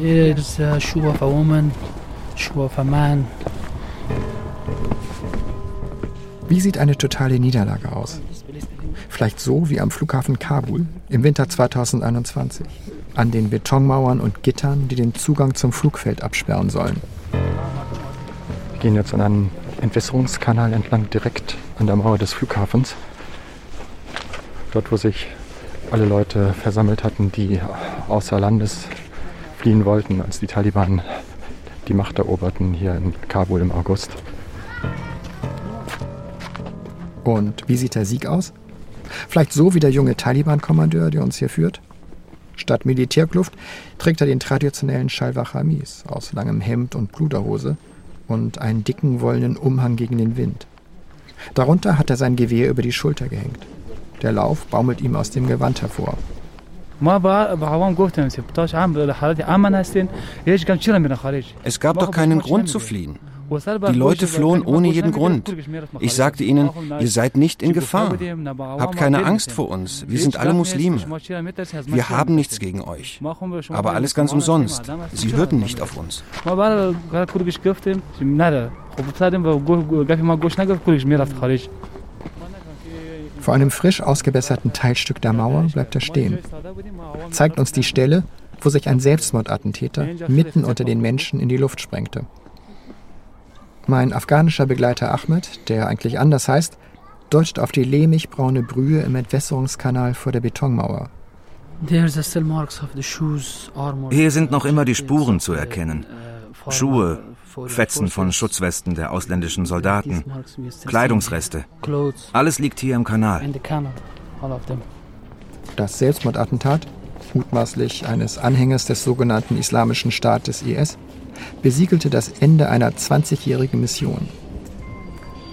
Here's a shoe of a woman, shoe of a man. Wie sieht eine totale Niederlage aus? Vielleicht so wie am Flughafen Kabul im Winter 2021. An den Betonmauern und Gittern, die den Zugang zum Flugfeld absperren sollen. Wir gehen jetzt an einem Entwässerungskanal entlang direkt an der Mauer des Flughafens. Dort, wo sich alle Leute versammelt hatten, die außer Landes fliehen wollten, als die Taliban die Macht eroberten hier in Kabul im August. Und wie sieht der Sieg aus? Vielleicht so wie der junge Taliban-Kommandeur, der uns hier führt? Statt Militärkluft trägt er den traditionellen Shalwar Chamis aus langem Hemd und Pluderhose und einen dicken wollenen Umhang gegen den Wind. Darunter hat er sein Gewehr über die Schulter gehängt. Der Lauf baumelt ihm aus dem Gewand hervor. Es gab doch keinen Grund zu fliehen. Die Leute flohen ohne jeden Grund. Ich sagte ihnen, ihr seid nicht in Gefahr. Habt keine Angst vor uns. Wir sind alle Muslime. Wir haben nichts gegen euch. Aber alles ganz umsonst. Sie hörten nicht auf uns. Vor einem frisch ausgebesserten Teilstück der Mauer bleibt er stehen. Zeigt uns die Stelle, wo sich ein Selbstmordattentäter mitten unter den Menschen in die Luft sprengte. Mein afghanischer Begleiter Ahmed, der eigentlich anders heißt, deutet auf die lehmig-braune Brühe im Entwässerungskanal vor der Betonmauer. Hier sind noch immer die Spuren zu erkennen. Schuhe, Fetzen von Schutzwesten der ausländischen Soldaten, Kleidungsreste. Alles liegt hier im Kanal. Das Selbstmordattentat, mutmaßlich eines Anhängers des sogenannten Islamischen Staates IS, besiegelte das Ende einer 20-jährigen Mission.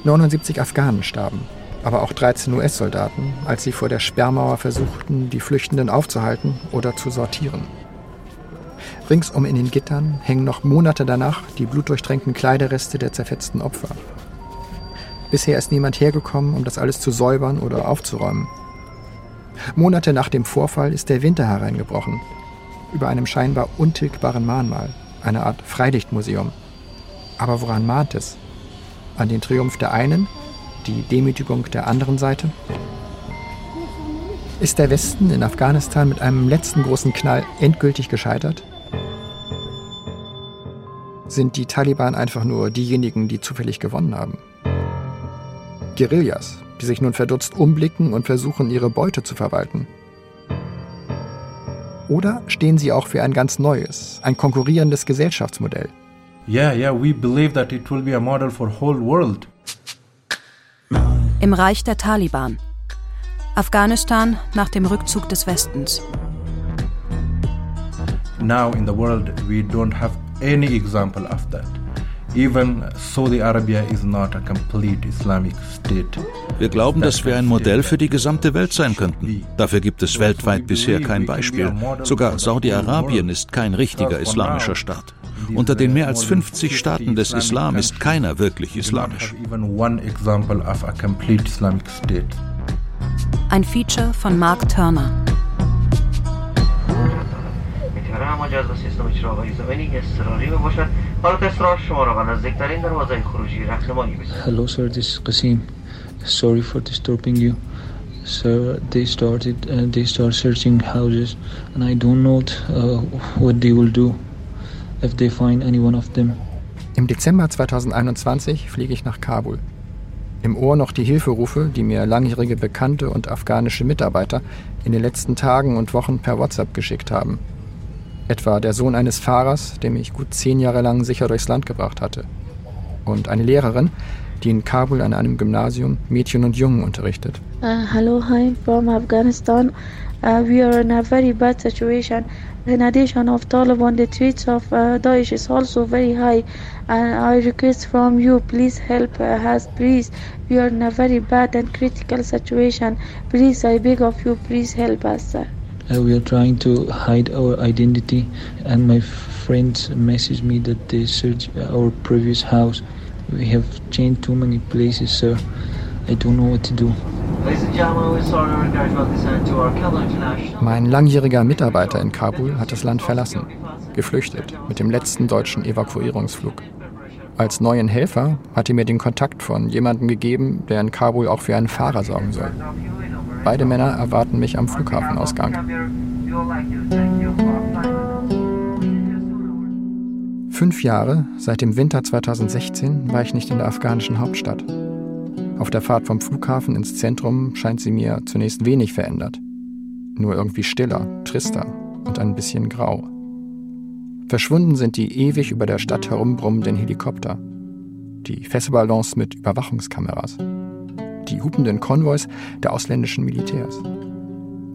79 Afghanen starben, aber auch 13 US-Soldaten, als sie vor der Sperrmauer versuchten, die Flüchtenden aufzuhalten oder zu sortieren. Ringsum in den Gittern hängen noch Monate danach die blutdurchtränkten Kleiderreste der zerfetzten Opfer. Bisher ist niemand hergekommen, um das alles zu säubern oder aufzuräumen. Monate nach dem Vorfall ist der Winter hereingebrochen, über einem scheinbar untilgbaren Mahnmal eine Art Freilichtmuseum. Aber woran mahnt es? An den Triumph der einen, die Demütigung der anderen Seite? Ist der Westen in Afghanistan mit einem letzten großen Knall endgültig gescheitert? Sind die Taliban einfach nur diejenigen, die zufällig gewonnen haben? Guerillas, die sich nun verdutzt umblicken und versuchen, ihre Beute zu verwalten. Oder stehen sie auch für ein ganz neues, ein konkurrierendes Gesellschaftsmodell? Yeah, yeah, we believe that it will be a model for whole world. Im Reich der Taliban. Afghanistan nach dem Rückzug des Westens. Now in the world we don't have any example of that. Even Saudi Arabia is not a complete Islamic state. Wir glauben, dass wir ein Modell für die gesamte Welt sein könnten. Dafür gibt es weltweit bisher kein Beispiel. Sogar Saudi-Arabien ist kein richtiger islamischer Staat. Unter den mehr als 50 Staaten des Islam ist keiner wirklich islamisch. Ein Feature von Mark Turner. مجاز و سیستم چراغ زمینی اضطراری باشد حالا اصرار شما را به نزدیکترین دروازه خروجی رهنمایی بسازید Hello sir, this is Qasim. Sorry for disturbing you. Sir, they started uh, they start searching houses and I don't know uh, what they will do if they find any one of them. Im Dezember 2021 fliege ich nach Kabul. Im Ohr noch die Hilferufe, die mir langjährige Bekannte und afghanische Mitarbeiter in den letzten Tagen und Wochen per WhatsApp geschickt haben. Etwa der Sohn eines Fahrers, der mich gut zehn Jahre lang sicher durchs Land gebracht hatte. Und eine Lehrerin, die in Kabul an einem Gymnasium Mädchen und Jungen unterrichtet. Uh, hello, I'm from Afghanistan. Uh, we are in a very bad situation. In addition of Taliban, the threats of uh, Daesh is also very high. And I request from you, please help us, please. We are in a very bad and critical situation. Please, I beg of you, please help us. Uh, we are trying to hide our identity, and my friends messaged me that they searched our previous house. We have changed too many places, sir. I don't know what to do. Mein langjähriger Mitarbeiter in Kabul hat das Land verlassen, geflüchtet mit dem letzten deutschen Evakuierungsflug. Als neuen Helfer hat er mir den Kontakt von jemandem gegeben, der in Kabul auch für einen Fahrer sorgen soll. Beide Männer erwarten mich am Flughafenausgang. Fünf Jahre, seit dem Winter 2016, war ich nicht in der afghanischen Hauptstadt. Auf der Fahrt vom Flughafen ins Zentrum scheint sie mir zunächst wenig verändert. Nur irgendwie stiller, trister und ein bisschen grau. Verschwunden sind die ewig über der Stadt herumbrummenden Helikopter, die Fesselballons mit Überwachungskameras, die hupenden Konvois der ausländischen Militärs,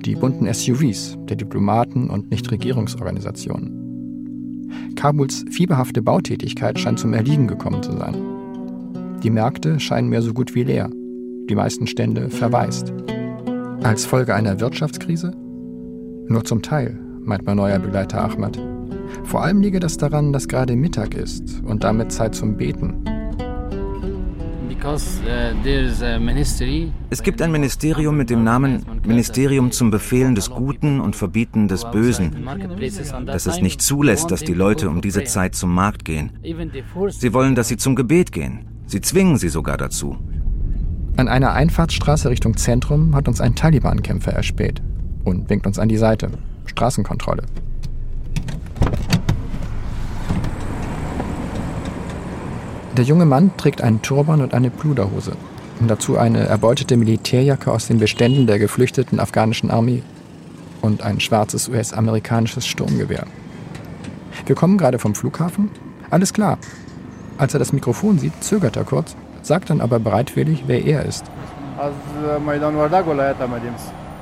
die bunten SUVs der Diplomaten und Nichtregierungsorganisationen. Kabuls fieberhafte Bautätigkeit scheint zum Erliegen gekommen zu sein. Die Märkte scheinen mehr so gut wie leer, die meisten Stände verwaist. Als Folge einer Wirtschaftskrise? Nur zum Teil, meint mein neuer Begleiter Ahmad. Vor allem liege das daran, dass gerade Mittag ist und damit Zeit zum Beten. Es gibt ein Ministerium mit dem Namen Ministerium zum Befehlen des Guten und Verbieten des Bösen, das es nicht zulässt, dass die Leute um diese Zeit zum Markt gehen. Sie wollen, dass sie zum Gebet gehen. Sie zwingen sie sogar dazu. An einer Einfahrtsstraße Richtung Zentrum hat uns ein Taliban-Kämpfer erspäht und winkt uns an die Seite. Straßenkontrolle. Der junge Mann trägt einen Turban und eine Pluderhose. Und dazu eine erbeutete Militärjacke aus den Beständen der geflüchteten afghanischen Armee. Und ein schwarzes US-amerikanisches Sturmgewehr. Wir kommen gerade vom Flughafen. Alles klar. Als er das Mikrofon sieht, zögert er kurz, sagt dann aber bereitwillig, wer er ist.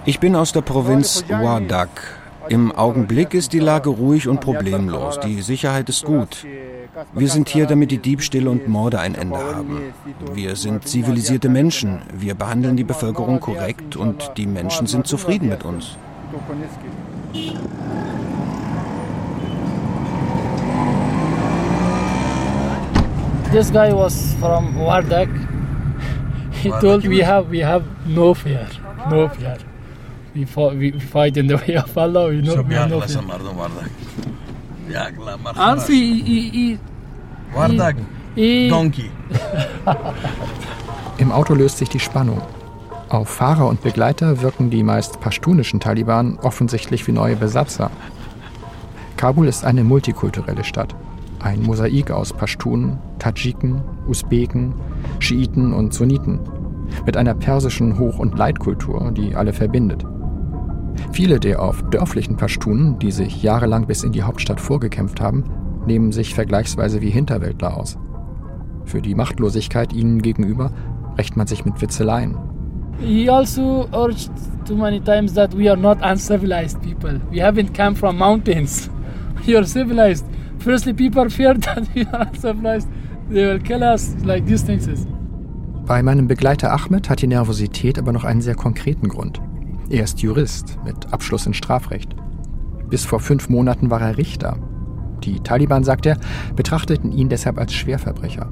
Ich bin aus der Provinz Wardak. Im Augenblick ist die Lage ruhig und problemlos. Die Sicherheit ist gut. Wir sind hier, damit die Diebstähle und Morde ein Ende haben. Wir sind zivilisierte Menschen. Wir behandeln die Bevölkerung korrekt und die Menschen sind zufrieden mit uns. This guy was from Wardak. He told we have we have no fear, no fear. We, fought, we fight in the way of Allah. We know, we have no fear. Also, Wardak, Donkey. Im Auto löst sich die Spannung. Auf Fahrer und Begleiter wirken die meist pashtunischen Taliban offensichtlich wie neue Besatzer. Kabul ist eine multikulturelle Stadt. Ein Mosaik aus Pashtunen, Tadschiken, Usbeken, Schiiten und Sunniten. Mit einer persischen Hoch- und Leitkultur, die alle verbindet. Viele der auf dörflichen Pashtunen, die sich jahrelang bis in die Hauptstadt vorgekämpft haben, nehmen sich vergleichsweise wie Hinterwäldler aus. Für die Machtlosigkeit ihnen gegenüber rächt man sich mit Witzeleien. He also urged too many times that we are not uncivilized people. We haven't come from mountains. We are civilized. Firstly, people fear that we are uncivilized. They will kill us like these things. Bei meinem Begleiter Ahmed hat die Nervosität aber noch einen sehr konkreten Grund. Er ist Jurist mit Abschluss in Strafrecht. Bis vor fünf Monaten war er Richter. Die Taliban, sagt er, betrachteten ihn deshalb als Schwerverbrecher.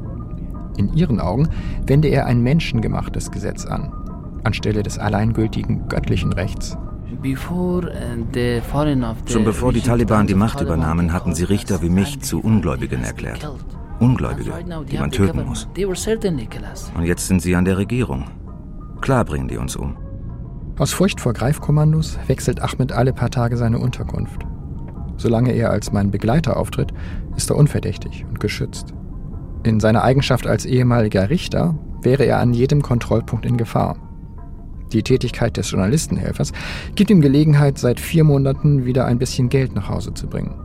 In ihren Augen wende er ein menschengemachtes Gesetz an, anstelle des alleingültigen göttlichen Rechts. Uh, Schon bevor die Taliban die Macht übernahmen, hatten sie Richter wie mich zu Ungläubigen erklärt. Ungläubige, die man töten muss. Und jetzt sind sie an der Regierung. Klar bringen die uns um. Aus Furcht vor Greifkommandos wechselt Ahmed alle paar Tage seine Unterkunft. Solange er als mein Begleiter auftritt, ist er unverdächtig und geschützt. In seiner Eigenschaft als ehemaliger Richter wäre er an jedem Kontrollpunkt in Gefahr. Die Tätigkeit des Journalistenhelfers gibt ihm Gelegenheit, seit vier Monaten wieder ein bisschen Geld nach Hause zu bringen.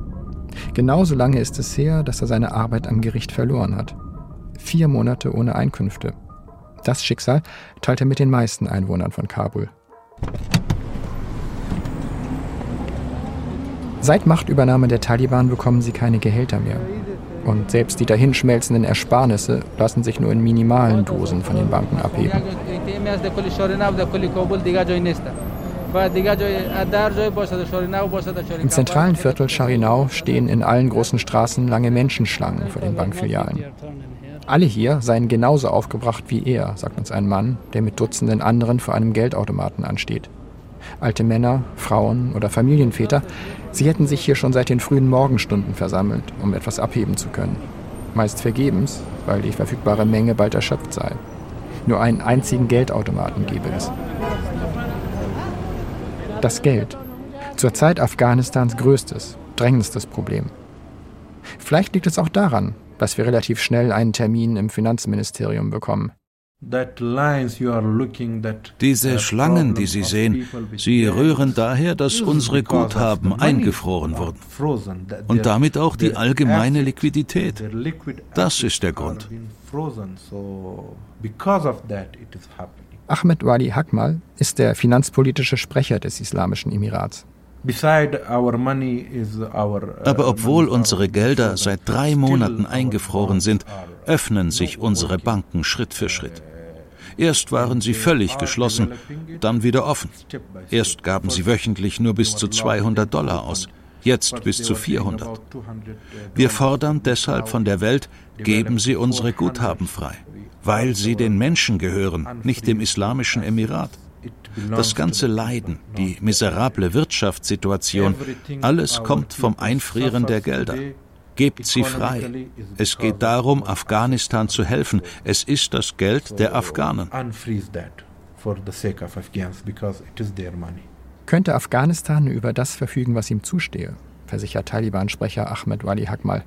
Genauso lange ist es her, dass er seine Arbeit am Gericht verloren hat. Vier Monate ohne Einkünfte. Das Schicksal teilt er mit den meisten Einwohnern von Kabul. Seit Machtübernahme der Taliban bekommen sie keine Gehälter mehr. Und selbst die dahinschmelzenden Ersparnisse lassen sich nur in minimalen Dosen von den Banken abheben. Im zentralen Viertel Charinau stehen in allen großen Straßen lange Menschenschlangen vor den Bankfilialen. Alle hier seien genauso aufgebracht wie er, sagt uns ein Mann, der mit Dutzenden anderen vor einem Geldautomaten ansteht. Alte Männer, Frauen oder Familienväter, sie hätten sich hier schon seit den frühen Morgenstunden versammelt, um etwas abheben zu können. Meist vergebens, weil die verfügbare Menge bald erschöpft sei. Nur einen einzigen Geldautomaten gebe es. Das Geld. Zur Zeit Afghanistans größtes, drängendstes Problem. Vielleicht liegt es auch daran, dass wir relativ schnell einen Termin im Finanzministerium bekommen. Diese uh, Schlangen, die Sie sehen, sie rühren daher, dass unsere Guthaben eingefroren wurden und damit auch die allgemeine Liquidität. Das ist der Grund. Ahmed Wali Hakmal ist der finanzpolitische Sprecher des Islamischen Emirats. Uh, Aber obwohl unsere Gelder seit drei Monaten eingefroren sind, öffnen sich unsere Banken Schritt für Schritt. Erst waren sie völlig geschlossen, dann wieder offen. Erst gaben sie wöchentlich nur bis zu 200 Dollar aus, jetzt bis zu 400. Wir fordern deshalb von der Welt, geben Sie unsere Guthaben frei, weil sie den Menschen gehören, nicht dem Islamischen Emirat. Das ganze Leiden, die miserable Wirtschaftssituation, alles kommt vom Einfrieren der Gelder. Gebt sie frei. Es geht darum, Afghanistan zu helfen. Es ist das Geld der Afghanen. Könnte Afghanistan über das verfügen, was ihm zustehe, versichert Taliban-Sprecher Ahmed Wali Hakmal,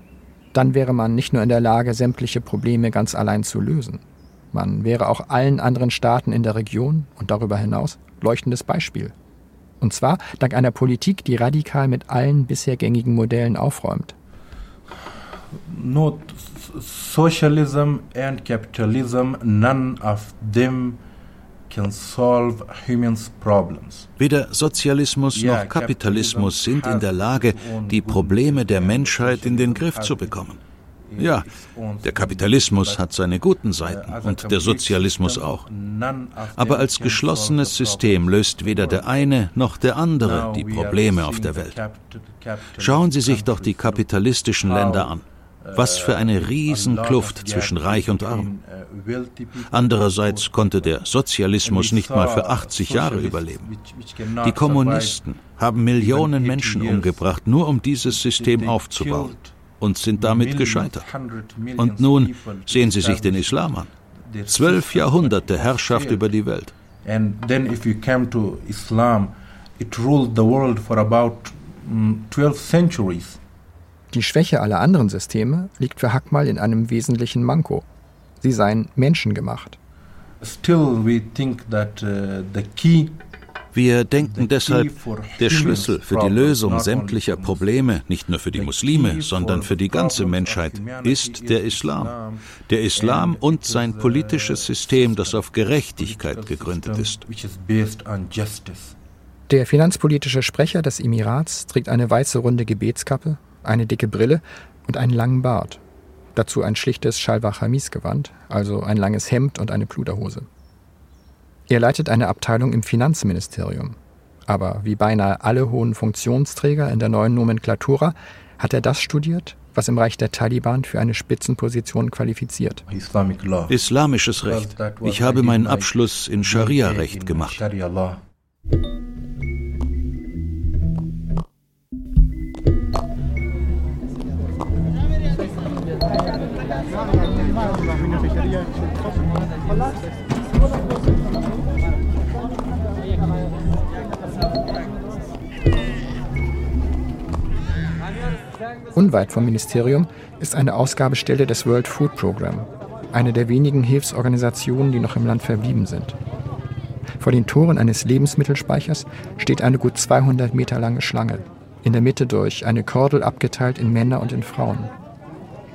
dann wäre man nicht nur in der Lage, sämtliche Probleme ganz allein zu lösen. Man wäre auch allen anderen Staaten in der Region und darüber hinaus leuchtendes Beispiel. Und zwar dank einer Politik, die radikal mit allen bisher gängigen Modellen aufräumt. Not socialism and capitalism, none of them Weder Sozialismus noch Kapitalismus sind in der Lage, die Probleme der Menschheit in den Griff zu bekommen. Ja, der Kapitalismus hat seine guten Seiten und der Sozialismus auch. Aber als geschlossenes System löst weder der eine noch der andere die Probleme auf der Welt. Schauen Sie sich doch die kapitalistischen Länder an. Was für eine Riesenkluft zwischen Reich und Arm. Andererseits konnte der Sozialismus nicht mal für 80 Jahre überleben. Die Kommunisten haben Millionen Menschen umgebracht, nur um dieses System aufzubauen und sind damit gescheitert. Und nun sehen Sie sich den Islam an. Zwölf Jahrhunderte Herrschaft über die Welt. And then if you come to Islam, it ruled the world for about 12 mm, centuries. Die Schwäche aller anderen Systeme liegt für Hackmal in einem wesentlichen Manko. Sie seien menschengemacht. Still we think that uh, the key wir denken deshalb, der Schlüssel für die Lösung sämtlicher Probleme, nicht nur für die Muslime, sondern für die ganze Menschheit, ist der Islam. Der Islam und sein politisches System, das auf Gerechtigkeit gegründet ist. Der finanzpolitische Sprecher des Emirats trägt eine weiße runde Gebetskappe, eine dicke Brille und einen langen Bart. Dazu ein schlichtes Schalwar-Chamis-Gewand, also ein langes Hemd und eine Pluderhose. Er leitet eine Abteilung im Finanzministerium. Aber wie beinahe alle hohen Funktionsträger in der neuen Nomenklatura hat er das studiert, was im Reich der Taliban für eine Spitzenposition qualifiziert. Islamisches Recht. Ich habe meinen Abschluss in Scharia-Recht gemacht. Unweit vom Ministerium ist eine Ausgabestelle des World Food Program, eine der wenigen Hilfsorganisationen, die noch im Land verblieben sind. Vor den Toren eines Lebensmittelspeichers steht eine gut 200 Meter lange Schlange, in der Mitte durch eine Kordel abgeteilt in Männer und in Frauen.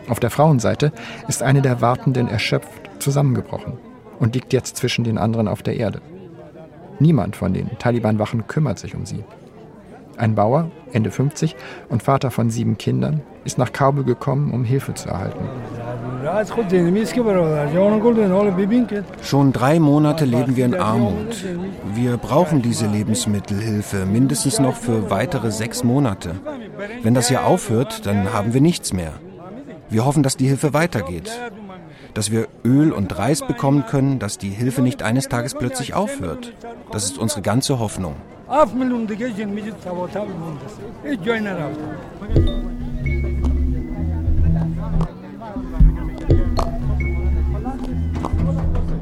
Auf der Frauenseite ist eine der Wartenden erschöpft zusammengebrochen und liegt jetzt zwischen den anderen auf der Erde. Niemand von den Taliban-Wachen kümmert sich um sie. Ein Bauer, Ende 50 und Vater von sieben Kindern, ist nach Kabul gekommen, um Hilfe zu erhalten. Schon drei Monate leben wir in Armut. Wir brauchen diese Lebensmittelhilfe mindestens noch für weitere sechs Monate. Wenn das hier aufhört, dann haben wir nichts mehr. Wir hoffen, dass die Hilfe weitergeht. dass wir Öl und Reis bekommen können, dass die Hilfe nicht eines Tages plötzlich aufhört. Das ist unsere ganze Hoffnung.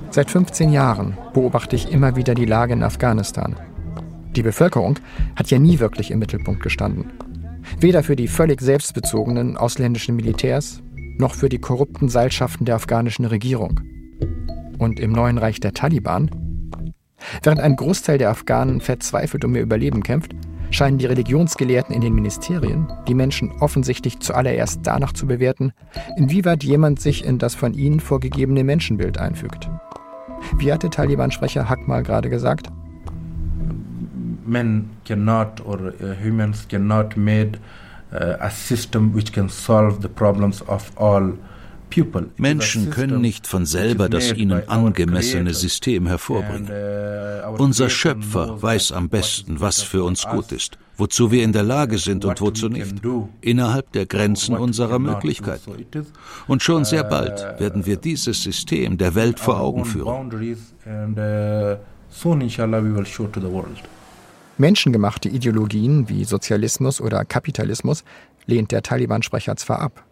Seit 15 Jahren beobachte ich immer wieder die Lage in Afghanistan. Die Bevölkerung hat ja nie wirklich im Mittelpunkt gestanden. Weder für die völlig selbstbezogenen ausländischen Militärs noch für die korrupten Seilschaften der afghanischen Regierung. Und im neuen Reich der Taliban? Während ein Großteil der Afghanen verzweifelt um ihr Überleben kämpft, scheinen die Religionsgelehrten in den Ministerien die Menschen offensichtlich zuallererst danach zu bewerten, inwieweit jemand sich in das von ihnen vorgegebene Menschenbild einfügt. Wie hat der Taliban-Sprecher Hack mal gerade gesagt? Men cannot or uh, humans cannot made uh, a system which can solve the problems of all Menschen können nicht von selber das ihnen angemessene System hervorbringen. Uh, Unser Schöpfer weiß am besten, was für uns gut ist, wozu wir in der Lage sind und wozu nicht, innerhalb der Grenzen unserer Möglichkeiten. Und schon sehr bald werden wir dieses System der Welt vor Augen führen. Menschengemachte Ideologien wie Sozialismus oder Kapitalismus lehnt der Taliban-Sprecher zwar ab.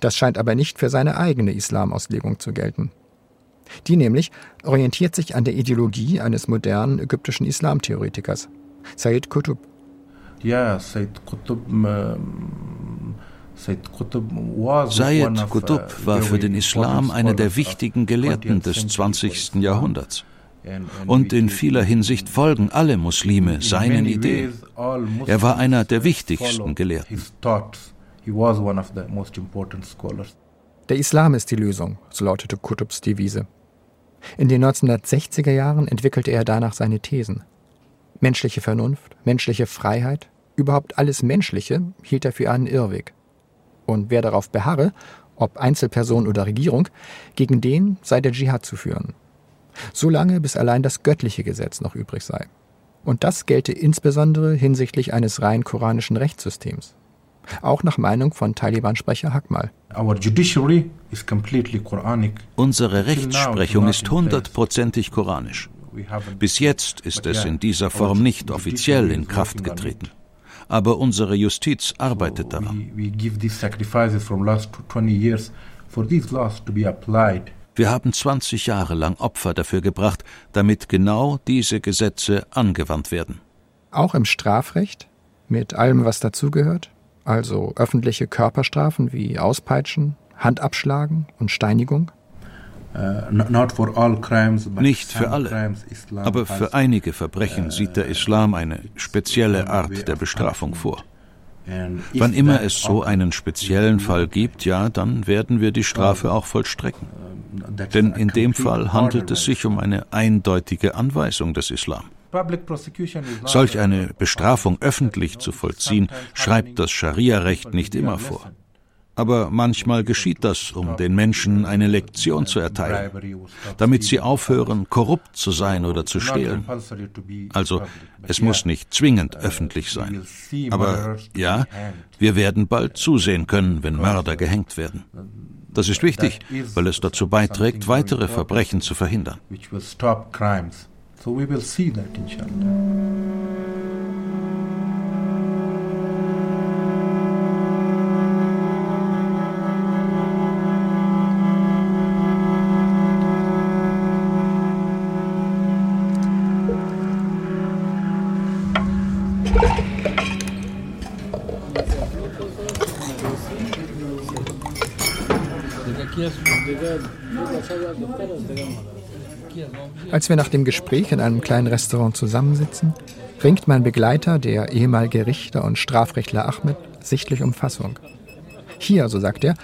Das scheint aber nicht für seine eigene Islamauslegung zu gelten. Die nämlich orientiert sich an der Ideologie eines modernen ägyptischen Islamtheoretikers, Said Qutb. Ja, Said Qutb. Said Qutb war für den Islam einer der wichtigen Gelehrten des 20. Jahrhunderts. Und in vieler Hinsicht folgen alle Muslime seinen Ideen. Er war einer der wichtigsten Gelehrten. Der Islam ist die Lösung, so lautete Qutbs Devise. In den 1960er Jahren entwickelte er danach seine Thesen. Menschliche Vernunft, menschliche Freiheit, überhaupt alles Menschliche hielt er für einen Irrweg. Und wer darauf beharre, ob Einzelperson oder Regierung, gegen den sei der Dschihad zu führen solange bis allein das göttliche Gesetz noch übrig sei. Und das gelte insbesondere hinsichtlich eines rein koranischen Rechtssystems. Auch nach Meinung von Taliban-Sprecher Hakmal. Unsere Rechtsprechung ist hundertprozentig koranisch. Bis jetzt ist es in dieser Form nicht offiziell in Kraft getreten. Aber unsere Justiz arbeitet daran. Wir haben 20 Jahre lang Opfer dafür gebracht, damit genau diese Gesetze angewandt werden. Auch im Strafrecht? Mit allem, was dazugehört? Also öffentliche Körperstrafen wie Auspeitschen, Handabschlagen und Steinigung? Uh, Nicht für alle, aber für einige Verbrechen sieht der Islam eine spezielle Art der Bestrafung vor. Wann immer es so einen speziellen Fall gibt, ja, dann werden wir die Strafe auch vollstrecken. Denn in dem Fall handelt es sich um eine eindeutige Anweisung des Islam. Solch eine Bestrafung öffentlich zu vollziehen, schreibt das Scharia-Recht nicht immer vor. Aber manchmal geschieht das, um den Menschen eine Lektion zu erteilen, damit sie aufhören, korrupt zu sein oder zu stehlen. Also es muss nicht zwingend öffentlich sein. Aber ja, wir werden bald zusehen können, wenn Mörder gehängt werden. Das ist wichtig, weil es dazu beiträgt, weitere Verbrechen zu verhindern. So we will see that inshallah. Als wir nach dem Gespräch in einem kleinen Restaurant zusammensitzen, ringt mein Begleiter, der ehemalige Richter und Strafrechtler Ahmed, sichtlich um Fassung. Hier, so sagt er,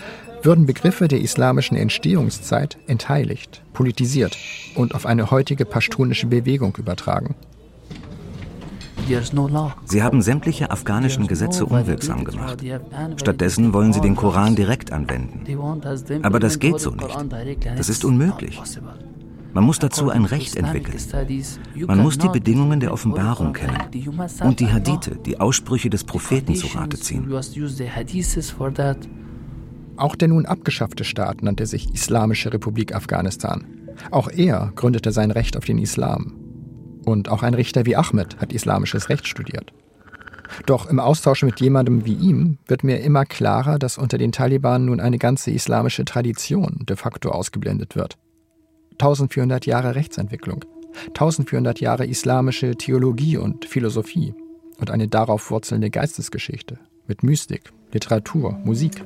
würden Begriffe der islamischen Entstehungszeit entheiligt, politisiert und auf eine heutige pashtunische Bewegung übertragen. Sie haben sämtliche afghanischen Gesetze unwirksam gemacht. Stattdessen wollen sie den Koran direkt anwenden. Aber das geht so nicht. Das ist unmöglich. Man muss dazu ein Recht entwickeln. Man muss die Bedingungen der Offenbarung kennen und die Hadithe, die Aussprüche des Propheten zu Rate ziehen. Auch der nun abgeschaffte Staat nannte sich Islamische Republik Afghanistan. Auch er gründete sein Recht auf den Islam. Und auch ein Richter wie Ahmed hat islamisches Recht studiert. Doch im Austausch mit jemandem wie ihm wird mir immer klarer, dass unter den Taliban nun eine ganze islamische Tradition de facto ausgeblendet wird. 1400 Jahre Rechtsentwicklung, 1400 Jahre islamische Theologie und Philosophie und eine darauf wurzelnde Geistesgeschichte mit Mystik, Literatur, Musik.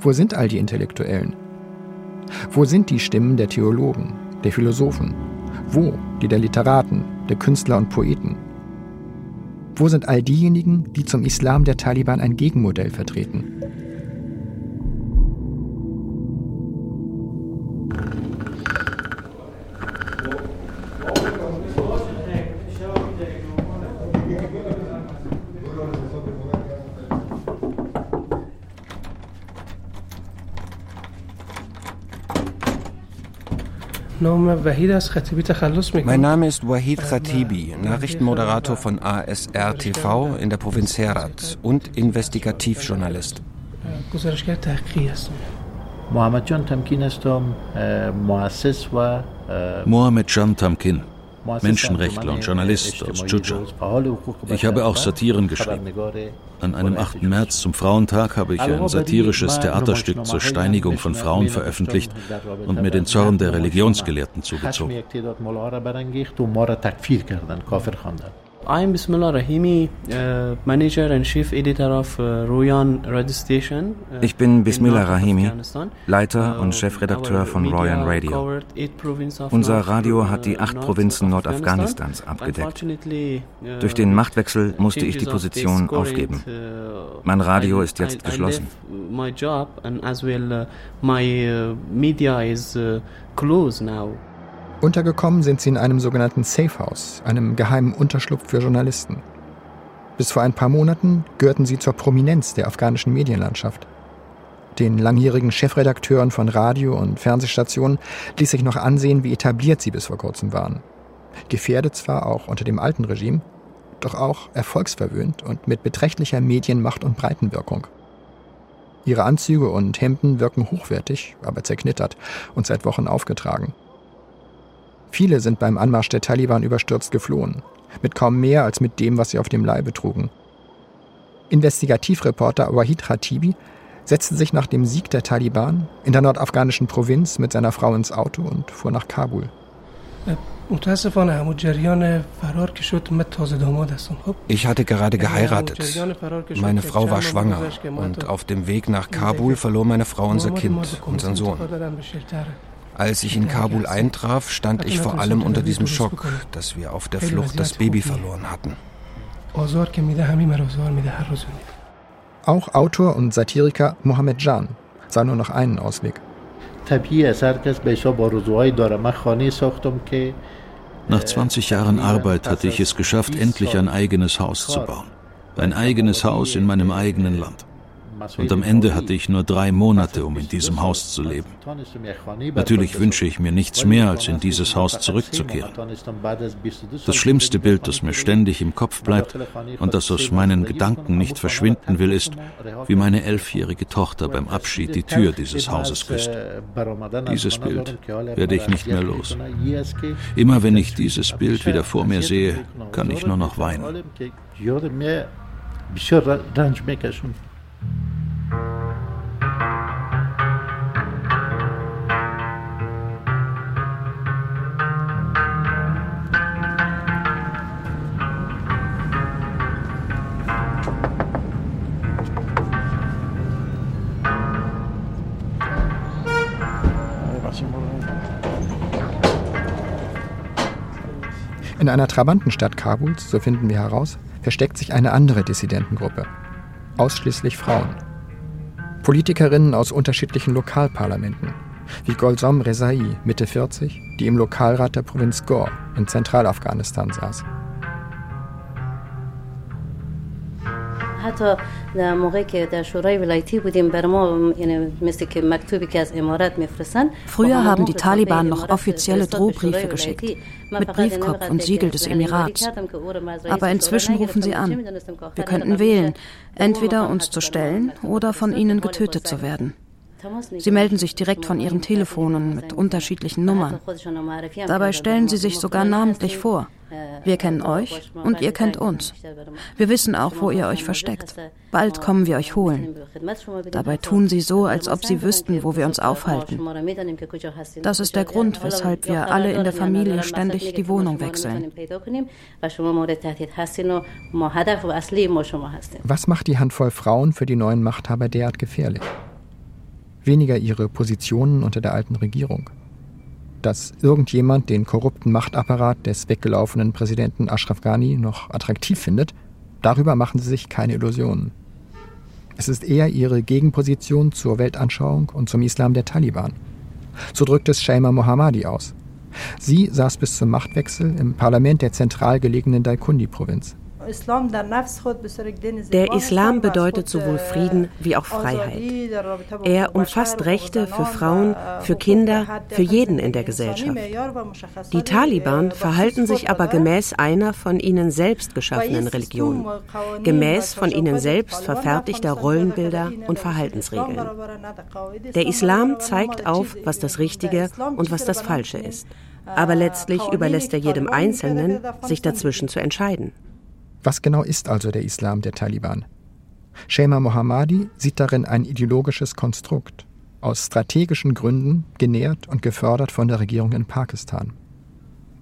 Wo sind all die Intellektuellen? Wo sind die Stimmen der Theologen, der Philosophen? Wo die der Literaten, der Künstler und Poeten? Wo sind all diejenigen, die zum Islam der Taliban ein Gegenmodell vertreten? Mein Name ist Wahid Khatibi, Nachrichtenmoderator von ASR TV in der Provinz Herat und Investigativjournalist. Mohammed Jan Tamkin, Menschenrechtler und Journalist aus Juja. Ich habe auch Satiren geschrieben. An einem 8. März zum Frauentag habe ich ein satirisches Theaterstück zur Steinigung von Frauen veröffentlicht und mir den Zorn der Religionsgelehrten zugezogen. I'm Bismillah Rahimi, uh, Manager and Chief Editor of uh, Royan Radio Station. Uh, ich bin Bismillah Rahimi, Leiter und Chefredakteur von Royan Radio. Unser Radio hat die acht Provinzen Nordafghanistans abgedeckt. Durch den Machtwechsel musste ich die Position aufgeben. Mein Radio ist jetzt geschlossen. My job and as well my media is closed now. Untergekommen sind sie in einem sogenannten Safehouse, einem geheimen Unterschlupf für Journalisten. Bis vor ein paar Monaten gehörten sie zur Prominenz der afghanischen Medienlandschaft. Den langjährigen Chefredakteuren von Radio- und Fernsehstationen ließ sich noch ansehen, wie etabliert sie bis vor kurzem waren. Gefährdet zwar auch unter dem alten Regime, doch auch erfolgsverwöhnt und mit beträchtlicher Medienmacht und Breitenwirkung. Ihre Anzüge und Hemden wirken hochwertig, aber zerknittert und seit Wochen aufgetragen. Viele sind beim Anmarsch der Taliban überstürzt geflohen, mit kaum mehr als mit dem, was sie auf dem Leibe trugen. Investigativreporter Wahid Khatibi setzte sich nach dem Sieg der Taliban in der nordafghanischen Provinz mit seiner Frau ins Auto und fuhr nach Kabul. Ich hatte gerade geheiratet. Meine Frau war schwanger und auf dem Weg nach Kabul verlor meine Frau unser Kind, unseren Sohn. Als ich in Kabul eintraf, stand ich vor allem unter diesem Schock, dass wir auf der Flucht das Baby verloren hatten. Auch Autor und Satiriker Mohammed Jan sah nur noch einen Ausweg. Nach 20 Jahren Arbeit hatte ich es geschafft, endlich ein eigenes Haus zu bauen. Ein eigenes Haus in meinem eigenen Land. Und am Ende hatte ich nur drei Monate, um in diesem Haus zu leben. Natürlich wünsche ich mir nichts mehr, als in dieses Haus zurückzukehren. Das schlimmste Bild, das mir ständig im Kopf bleibt und das aus meinen Gedanken nicht verschwinden will, ist, wie meine elfjährige Tochter beim Abschied die Tür dieses Hauses küsst. Dieses Bild werde ich nicht mehr los. Immer wenn ich dieses Bild wieder vor mir sehe, kann ich nur noch weinen. In einer Trabantenstadt Kabuls, so finden wir heraus, versteckt sich eine andere Dissidentengruppe. Ausschließlich Frauen. Politikerinnen aus unterschiedlichen Lokalparlamenten, wie Golsom Rezai, Mitte 40, die im Lokalrat der Provinz Gor in Zentralafghanistan saß. Früher haben die Taliban noch offizielle Drohbriefe geschickt, mit Briefkopf und Siegel des Emirats. Aber inzwischen rufen sie an. Wir könnten wählen, entweder uns zu stellen oder von ihnen getötet zu werden. Sie melden sich direkt von ihren Telefonen mit unterschiedlichen Nummern. Dabei stellen sie sich sogar namentlich vor. Wir kennen euch und ihr kennt uns. Wir wissen auch, wo ihr euch versteckt. Bald kommen wir euch holen. Dabei tun sie so, als ob sie wüssten, wo wir uns aufhalten. Das ist der Grund, weshalb wir alle in der Familie ständig die Wohnung wechseln. Was macht die Handvoll Frauen für die neuen Machthaber derart gefährlich? Weniger ihre Positionen unter der alten Regierung. Dass irgendjemand den korrupten Machtapparat des weggelaufenen Präsidenten Ashraf Ghani noch attraktiv findet, darüber machen sie sich keine Illusionen. Es ist eher ihre Gegenposition zur Weltanschauung und zum Islam der Taliban. So drückt es Shaima Mohammadi aus. Sie saß bis zum Machtwechsel im Parlament der zentral gelegenen Daikundi-Provinz. Der Islam bedeutet sowohl Frieden wie auch Freiheit. Er umfasst Rechte für Frauen, für Kinder, für jeden in der Gesellschaft. Die Taliban verhalten sich aber gemäß einer von ihnen selbst geschaffenen Religion, gemäß von ihnen selbst verfertigter Rollenbilder und Verhaltensregeln. Der Islam zeigt auf, was das Richtige und was das Falsche ist. Aber letztlich überlässt er jedem Einzelnen, sich dazwischen zu entscheiden. Was genau ist also der Islam der Taliban? Shema Mohammadi sieht darin ein ideologisches Konstrukt, aus strategischen Gründen genährt und gefördert von der Regierung in Pakistan.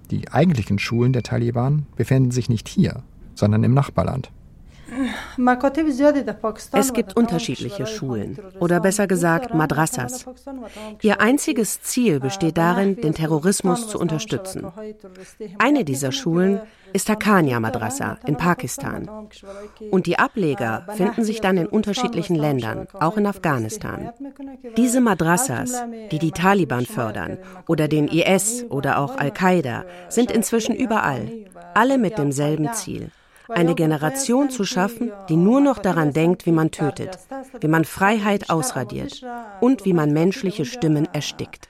Die eigentlichen Schulen der Taliban befinden sich nicht hier, sondern im Nachbarland. Es gibt unterschiedliche Schulen oder besser gesagt Madrassas. Ihr einziges Ziel besteht darin, den Terrorismus zu unterstützen. Eine dieser Schulen ist Haqqania Madrasa in Pakistan. Und die Ableger finden sich dann in unterschiedlichen Ländern, auch in Afghanistan. Diese Madrassas, die die Taliban fördern oder den IS oder auch Al-Qaida, sind inzwischen überall, alle mit demselben Ziel eine Generation zu schaffen, die nur noch daran denkt, wie man tötet, wie man Freiheit ausradiert und wie man menschliche Stimmen erstickt.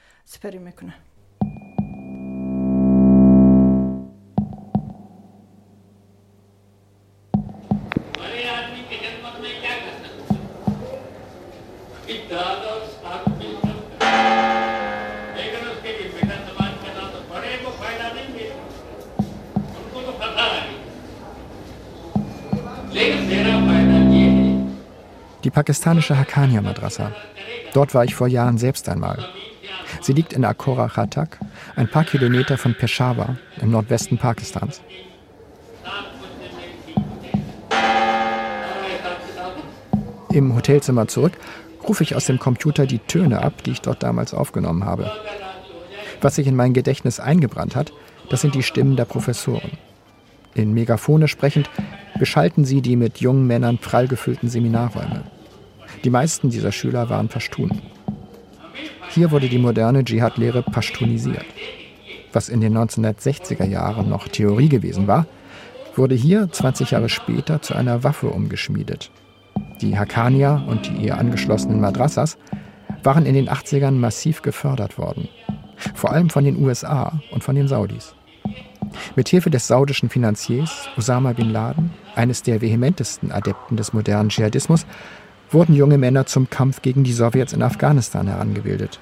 Die pakistanische Haqqania Madrasa. Dort war ich vor Jahren selbst einmal. Sie liegt in Akora Khatak, ein paar Kilometer von Peshawar im Nordwesten Pakistans. Im Hotelzimmer zurück rufe ich aus dem Computer die Töne ab, die ich dort damals aufgenommen habe. Was sich in mein Gedächtnis eingebrannt hat, das sind die Stimmen der Professoren. In Megaphone sprechend beschalten sie die mit jungen Männern prall gefüllten Seminarräume. Die meisten dieser Schüler waren Pashtun. Hier wurde die moderne Dschihad-Lehre pashtunisiert. Was in den 1960er Jahren noch Theorie gewesen war, wurde hier 20 Jahre später zu einer Waffe umgeschmiedet. Die Haqqania und die ihr angeschlossenen Madrassas waren in den 80ern massiv gefördert worden. Vor allem von den USA und von den Saudis. Mithilfe des saudischen Finanziers Osama bin Laden, eines der vehementesten Adepten des modernen Dschihadismus, wurden junge Männer zum Kampf gegen die Sowjets in Afghanistan herangebildet.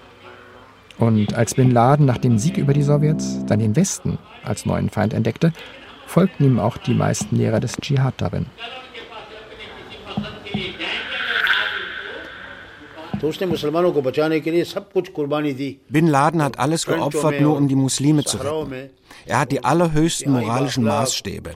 Und als bin Laden nach dem Sieg über die Sowjets dann den Westen als neuen Feind entdeckte, folgten ihm auch die meisten Lehrer des Dschihad darin. Bin Laden hat alles geopfert, nur um die Muslime zu retten. Er hat die allerhöchsten moralischen Maßstäbe.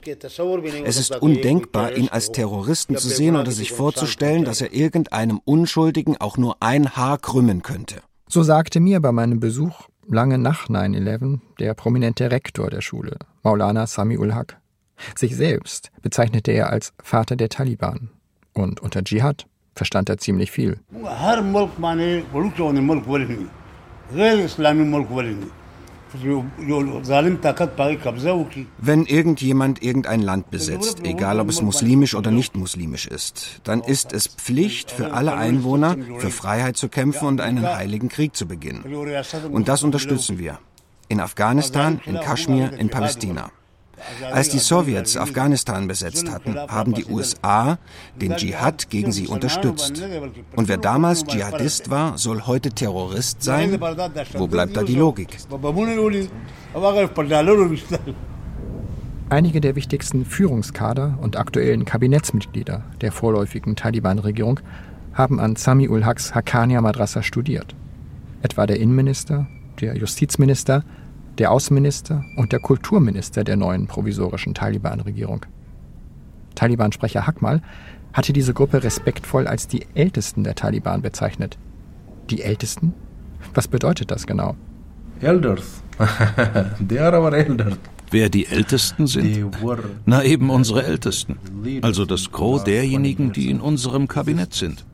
Es ist undenkbar, ihn als Terroristen zu sehen oder sich vorzustellen, dass er irgendeinem Unschuldigen auch nur ein Haar krümmen könnte. So sagte mir bei meinem Besuch lange nach 9-11 der prominente Rektor der Schule, Maulana Sami ul Haq. Sich selbst bezeichnete er als Vater der Taliban. Und unter Dschihad verstand er ziemlich viel. Wenn irgendjemand irgendein Land besetzt, egal ob es muslimisch oder nicht muslimisch ist, dann ist es Pflicht für alle Einwohner, für Freiheit zu kämpfen und einen heiligen Krieg zu beginnen. Und das unterstützen wir. In Afghanistan, in Kaschmir, in Palästina. Als die Sowjets Afghanistan besetzt hatten, haben die USA den Dschihad gegen sie unterstützt. Und wer damals Dschihadist war, soll heute Terrorist sein? Wo bleibt da die Logik? Einige der wichtigsten Führungskader und aktuellen Kabinettsmitglieder der vorläufigen Taliban-Regierung haben an Sami ul Haqs Haqqaniya Madrasa studiert. Etwa der Innenminister, der Justizminister, der Außenminister und der Kulturminister der neuen provisorischen Taliban-Regierung. Taliban-Sprecher Hakmal hatte diese Gruppe respektvoll als die Ältesten der Taliban bezeichnet. Die Ältesten? Was bedeutet das genau? Elders. They are our elders. Wer die Ältesten sind? Na eben unsere Ältesten. Also das Gros derjenigen, die in unserem Kabinett sind.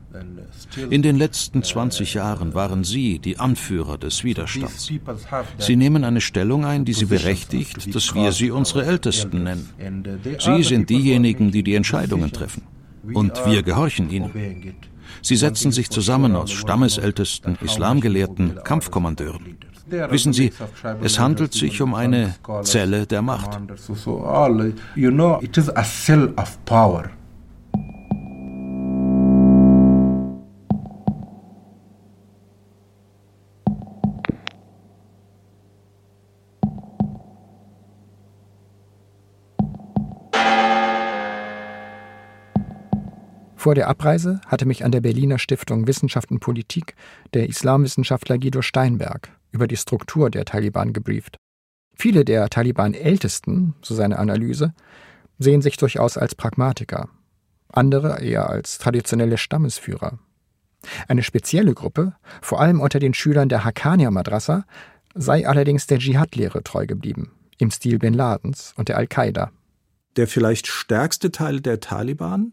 In den letzten 20 Jahren waren Sie die Anführer des Widerstands. Sie nehmen eine Stellung ein, die Sie berechtigt, dass wir Sie unsere Ältesten nennen. Sie sind diejenigen, die die Entscheidungen treffen. Und wir gehorchen Ihnen. Sie setzen sich zusammen aus Stammesältesten, Islamgelehrten, Kampfkommandeuren. Wissen Sie, es handelt sich um eine Zelle der Macht. Vor der Abreise hatte mich an der Berliner Stiftung Wissenschaft und Politik der Islamwissenschaftler Guido Steinberg über die Struktur der Taliban gebrieft. Viele der Taliban-Ältesten, so seine Analyse, sehen sich durchaus als Pragmatiker, andere eher als traditionelle Stammesführer. Eine spezielle Gruppe, vor allem unter den Schülern der Haqqaniya Madrasa, sei allerdings der Dschihad-Lehre treu geblieben, im Stil Bin Ladens und der Al-Qaida. Der vielleicht stärkste Teil der Taliban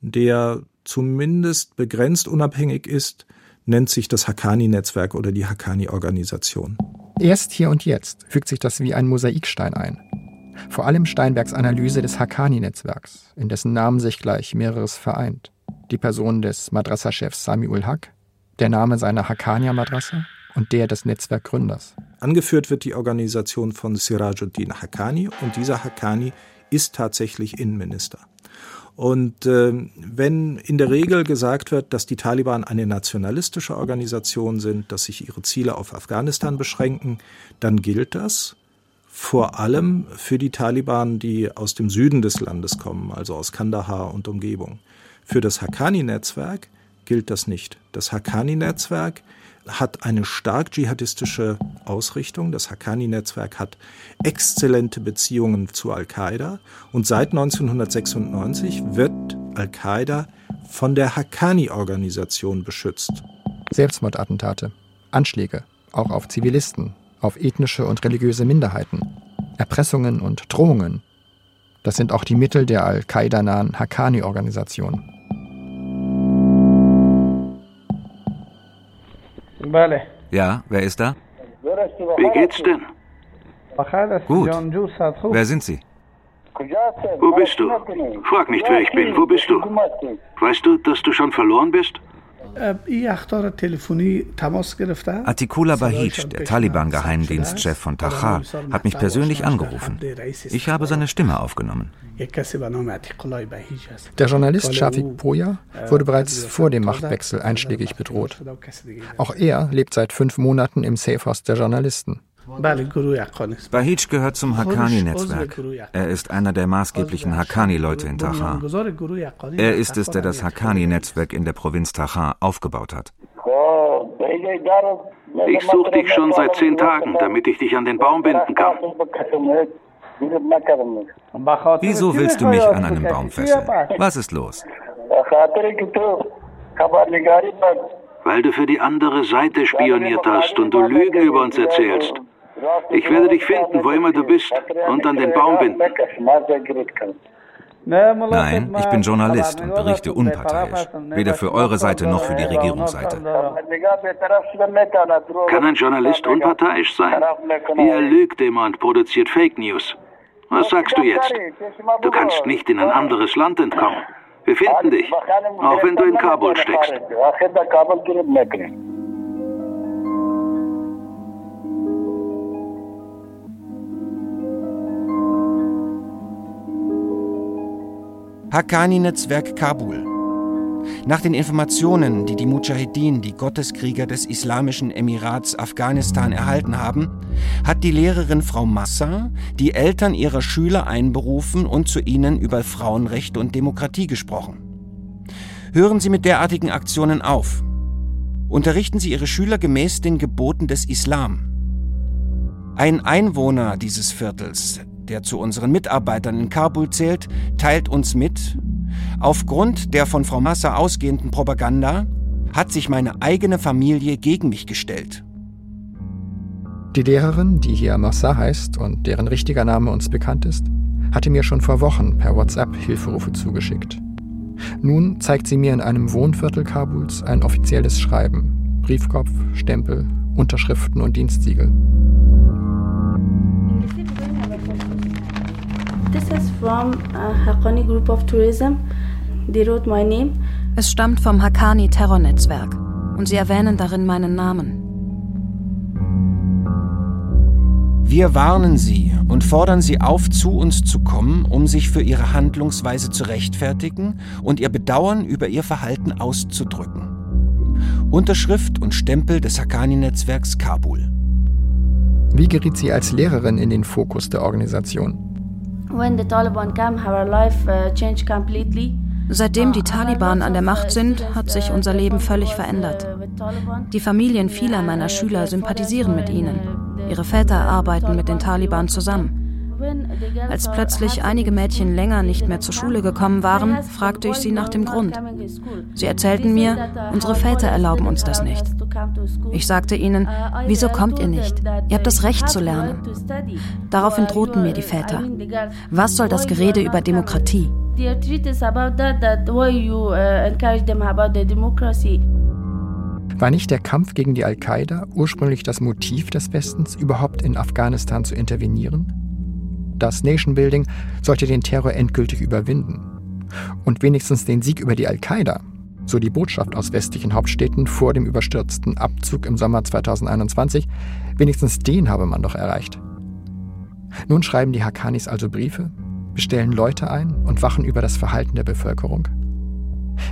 der zumindest begrenzt unabhängig ist, nennt sich das Haqqani-Netzwerk oder die Haqqani-Organisation. Erst hier und jetzt fügt sich das wie ein Mosaikstein ein. Vor allem Steinbergs Analyse des Haqqani-Netzwerks, in dessen Namen sich gleich mehreres vereint. Die Person des Madrasa-Chefs Sami ul Haq, der Name seiner Haqqaniya-Madrasa und der des Netzwerkgründers. Angeführt wird die Organisation von Sirajuddin Haqqani und dieser Haqqani ist tatsächlich Innenminister. Und äh, wenn in der Regel gesagt wird, dass die Taliban eine nationalistische Organisation sind, dass sich ihre Ziele auf Afghanistan beschränken, dann gilt das vor allem für die Taliban, die aus dem Süden des Landes kommen, also aus Kandahar und Umgebung. Für das Haqqani-Netzwerk gilt das nicht. Das Haqqani-Netzwerk hat eine stark dschihadistische Ausrichtung. Das Haqqani-Netzwerk hat exzellente Beziehungen zu Al-Qaida und seit 1996 wird Al-Qaida von der Haqqani-Organisation beschützt. Selbstmordattentate, Anschläge, auch auf Zivilisten, auf ethnische und religiöse Minderheiten, Erpressungen und Drohungen. Das sind auch die Mittel der Al-Qaida-nahen Haqqani-Organisation. Ja, wer ist da? Wie geht's denn? Gut. Wer sind Sie? Wo bist du? Frag nicht, wer ich bin. Wo bist du? Weißt du, dass du schon verloren bist? Atikula Bahij, der Taliban-Geheimdienstchef von Tacha, hat mich persönlich angerufen. Ich habe seine Stimme aufgenommen. Der Journalist Shafiq Poya wurde bereits vor dem Machtwechsel einschlägig bedroht. Auch er lebt seit fünf Monaten im Safehouse der Journalisten. Bahij gehört zum Haqqani-Netzwerk. Er ist einer der maßgeblichen Haqqani-Leute in Taha. Er ist es, der das Haqqani-Netzwerk in der Provinz Taha aufgebaut hat. Ich suche dich schon seit zehn Tagen, damit ich dich an den Baum binden kann. Wieso willst du mich an einem Baum fesseln? Was ist los? Weil du für die andere Seite spioniert hast und du Lügen über uns erzählst. Ich werde dich finden, wo immer du bist, und an den Baum binden. Nein, ich bin Journalist und berichte unparteiisch, weder für eure Seite noch für die Regierungsseite. Kann ein Journalist unparteiisch sein? Ihr lügt immer und produziert Fake News. Was sagst du jetzt? Du kannst nicht in ein anderes Land entkommen. Wir finden dich, auch wenn du in Kabul steckst. Haqqani-Netzwerk Kabul. Nach den Informationen, die die Mujahedin, die Gotteskrieger des Islamischen Emirats Afghanistan erhalten haben, hat die Lehrerin Frau Massa die Eltern ihrer Schüler einberufen und zu ihnen über Frauenrechte und Demokratie gesprochen. Hören Sie mit derartigen Aktionen auf. Unterrichten Sie Ihre Schüler gemäß den Geboten des Islam. Ein Einwohner dieses Viertels, der zu unseren Mitarbeitern in Kabul zählt, teilt uns mit, aufgrund der von Frau Massa ausgehenden Propaganda hat sich meine eigene Familie gegen mich gestellt. Die Lehrerin, die hier Massa heißt und deren richtiger Name uns bekannt ist, hatte mir schon vor Wochen per WhatsApp Hilferufe zugeschickt. Nun zeigt sie mir in einem Wohnviertel Kabuls ein offizielles Schreiben, Briefkopf, Stempel, Unterschriften und Dienstsiegel. Is from uh, Haqqani Group of Tourism. They wrote my name. Es stammt vom Haqqani Terrornetzwerk und sie erwähnen darin meinen Namen. Wir warnen Sie und fordern Sie auf, zu uns zu kommen, um sich für Ihre Handlungsweise zu rechtfertigen und Ihr Bedauern über Ihr Verhalten auszudrücken. Unterschrift und Stempel des Haqqani-Netzwerks Kabul. Wie geriet sie als Lehrerin in den Fokus der Organisation? Uh, Seitdem die Taliban an der Macht sind, hat sich unser Leben völlig verändert. Die Familien vieler meiner Schüler sympathisieren mit ihnen. Ihre Väter arbeiten mit den Taliban zusammen. Als plötzlich einige Mädchen länger nicht mehr zur Schule gekommen waren, fragte ich sie nach dem Grund. Sie erzählten mir, unsere Väter erlauben uns das nicht. Ich sagte ihnen, wieso kommt ihr nicht? Ihr habt das Recht zu lernen. Daraufhin drohten mir die Väter. Was soll das Gerede über Demokratie? War nicht der Kampf gegen die Al-Qaida ursprünglich das Motiv des Westens, überhaupt in Afghanistan zu intervenieren? Das Nation Building sollte den Terror endgültig überwinden. Und wenigstens den Sieg über die Al-Qaida, so die Botschaft aus westlichen Hauptstädten vor dem überstürzten Abzug im Sommer 2021, wenigstens den habe man doch erreicht. Nun schreiben die Haqqanis also Briefe, bestellen Leute ein und wachen über das Verhalten der Bevölkerung.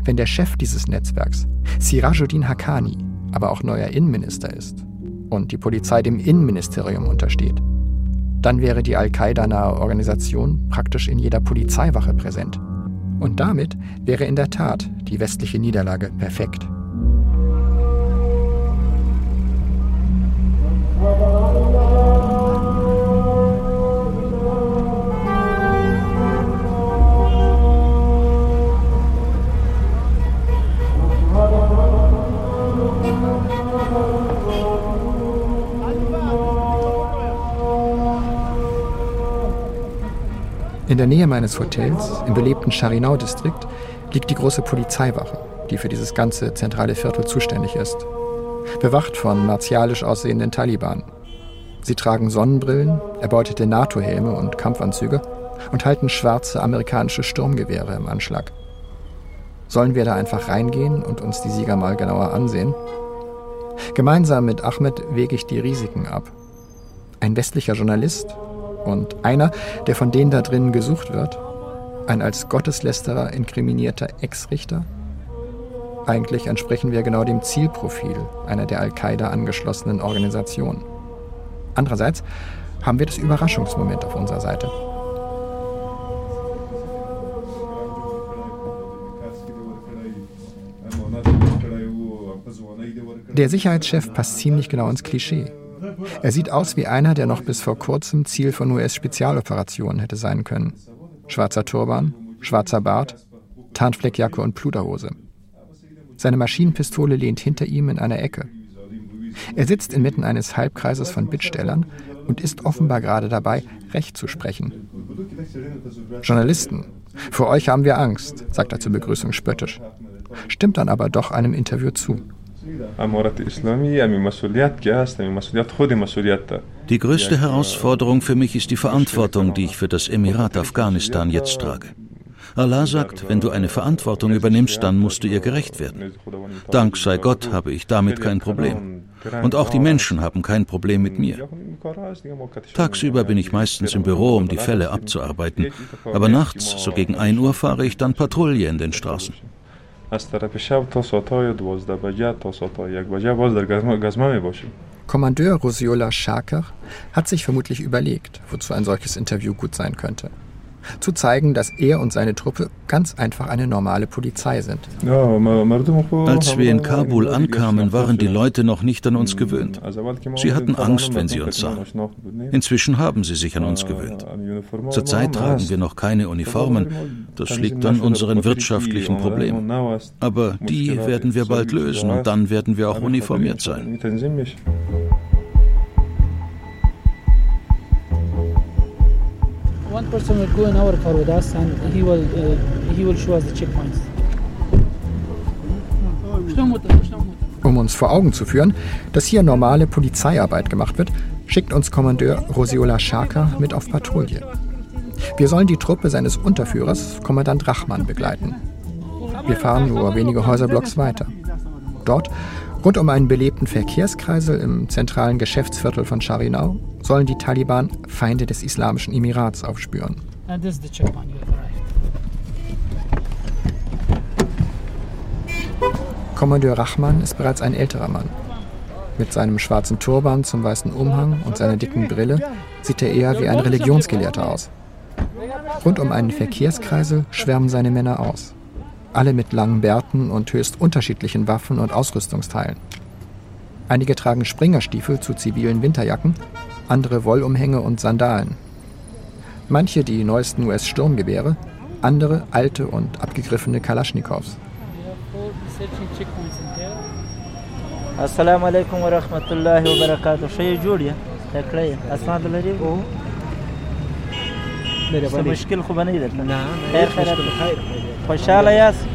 Wenn der Chef dieses Netzwerks, Sirajuddin Haqqani, aber auch neuer Innenminister ist und die Polizei dem Innenministerium untersteht, dann wäre die Al-Qaida-nahe Organisation praktisch in jeder Polizeiwache präsent. Und damit wäre in der Tat die westliche Niederlage perfekt. In der Nähe meines Hotels, im belebten Charinau-Distrikt, liegt die große Polizeiwache, die für dieses ganze zentrale Viertel zuständig ist. Bewacht von martialisch aussehenden Taliban. Sie tragen Sonnenbrillen, erbeutete NATO-Helme und Kampfanzüge und halten schwarze amerikanische Sturmgewehre im Anschlag. Sollen wir da einfach reingehen und uns die Sieger mal genauer ansehen? Gemeinsam mit Ahmed wege ich die Risiken ab. Ein westlicher Journalist und einer, der von denen da drinnen gesucht wird, ein als Gotteslästerer inkriminierter Ex-Richter? Eigentlich entsprechen wir genau dem Zielprofil einer der Al-Qaida angeschlossenen Organisationen. Andererseits haben wir das Überraschungsmoment auf unserer Seite. Der Sicherheitschef passt ziemlich genau ins Klischee. Er sieht aus wie einer, der noch bis vor kurzem Ziel von US-Spezialoperationen hätte sein können. Schwarzer Turban, schwarzer Bart, Tarnfleckjacke und Pluderhose. Seine Maschinenpistole lehnt hinter ihm in einer Ecke. Er sitzt inmitten eines Halbkreises von Bittstellern und ist offenbar gerade dabei, Recht zu sprechen. Journalisten, vor euch haben wir Angst, sagt er zur Begrüßung spöttisch, stimmt dann aber doch einem Interview zu. Die größte Herausforderung für mich ist die Verantwortung, die ich für das Emirat Afghanistan jetzt trage. Allah sagt, wenn du eine Verantwortung übernimmst, dann musst du ihr gerecht werden. Dank sei Gott habe ich damit kein Problem. Und auch die Menschen haben kein Problem mit mir. Tagsüber bin ich meistens im Büro, um die Fälle abzuarbeiten. Aber nachts, so gegen 1 Uhr, fahre ich dann Patrouille in den Straßen. Kommandeur Rosiola Shaker hat sich vermutlich überlegt, wozu ein solches Interview gut sein könnte zu zeigen, dass er und seine Truppe ganz einfach eine normale Polizei sind. Als wir in Kabul ankamen, waren die Leute noch nicht an uns gewöhnt. Sie hatten Angst, wenn sie uns sahen. Inzwischen haben sie sich an uns gewöhnt. Zurzeit tragen wir noch keine Uniformen. Das liegt an unseren wirtschaftlichen Problemen. Aber die werden wir bald lösen und dann werden wir auch uniformiert sein. One person will go in our car with us and he will uh, he will show us the checkpoints. Um uns vor Augen zu führen, dass hier normale Polizeiarbeit gemacht wird, schickt uns Kommandeur Rosiola Schaka mit auf Patrouille. Wir sollen die Truppe seines Unterführers, Kommandant Rachman, begleiten. Wir fahren nur wenige Häuserblocks weiter. Dort Rund um einen belebten Verkehrskreisel im zentralen Geschäftsviertel von Charinau sollen die Taliban Feinde des Islamischen Emirats aufspüren. Kommandeur Rachman ist bereits ein älterer Mann. Mit seinem schwarzen Turban zum weißen Umhang und seiner dicken Brille sieht er eher wie ein Religionsgelehrter aus. Rund um einen Verkehrskreisel schwärmen seine Männer aus alle mit langen Bärten und höchst unterschiedlichen Waffen und Ausrüstungsteilen. Einige tragen Springerstiefel zu zivilen Winterjacken, andere Wollumhänge und Sandalen. Manche die neuesten US-Sturmgewehre, andere alte und abgegriffene Kalaschnikows. Assalamu alaikum wa rahmatullahi wa barakatuh. Shey Julia. اسناد لري مشكل خو بني درته خیر خیر خوشحال یاست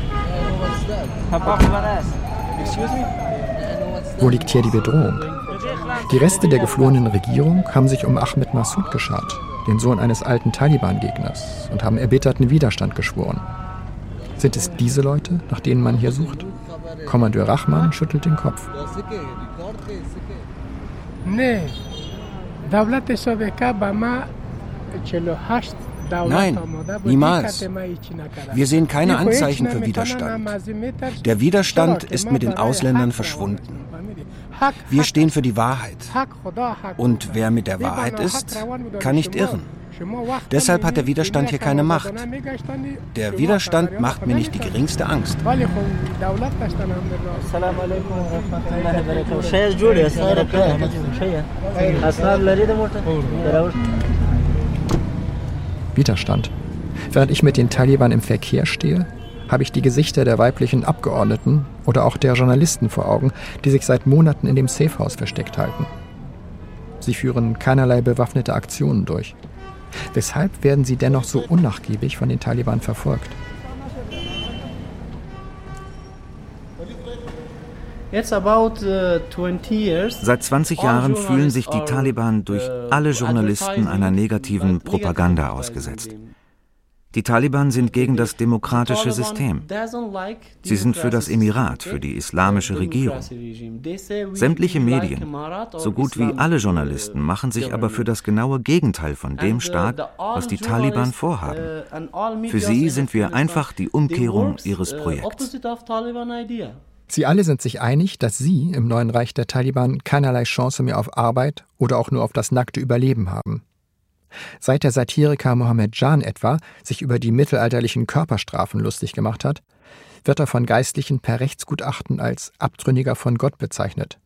Wo liegt hier die Bedrohung? Die Reste der geflohenen Regierung haben sich um Ahmed Massoud geschart, den Sohn eines alten Taliban-Gegners, und haben erbitterten Widerstand geschworen. Sind es diese Leute, nach denen man hier sucht? Kommandeur Rahman schüttelt den Kopf. Nee, Nein, niemals. Wir sehen keine Anzeichen für Widerstand. Der Widerstand ist mit den Ausländern verschwunden. Wir stehen für die Wahrheit. Und wer mit der Wahrheit ist, kann nicht irren. Deshalb hat der Widerstand hier keine Macht. Der Widerstand macht mir nicht die geringste Angst. Widerstand. Während ich mit den Taliban im Verkehr stehe, habe ich die Gesichter der weiblichen Abgeordneten oder auch der Journalisten vor Augen, die sich seit Monaten in dem Safehouse versteckt halten. Sie führen keinerlei bewaffnete Aktionen durch. Weshalb werden sie dennoch so unnachgiebig von den Taliban verfolgt? Seit 20 Jahren fühlen sich die Taliban durch uh, alle Journalisten einer negativen Propaganda ausgesetzt. Die Taliban sind gegen das demokratische System. Sie sind für das Emirat, für die islamische Regierung. Sämtliche Medien, so gut wie alle Journalisten, machen sich aber für das genaue Gegenteil von dem stark, was die Taliban vorhaben. Für sie sind wir einfach die Umkehrung ihres Projekts. Sie alle sind sich einig, dass sie im neuen Reich der Taliban keinerlei Chance mehr auf Arbeit oder auch nur auf das nackte Überleben haben. Seit der Satiriker Mohammed Jan etwa sich über die mittelalterlichen Körperstrafen lustig gemacht hat, wird er von Geistlichen per Rechtsgutachten als Abtrünniger von Gott bezeichnet,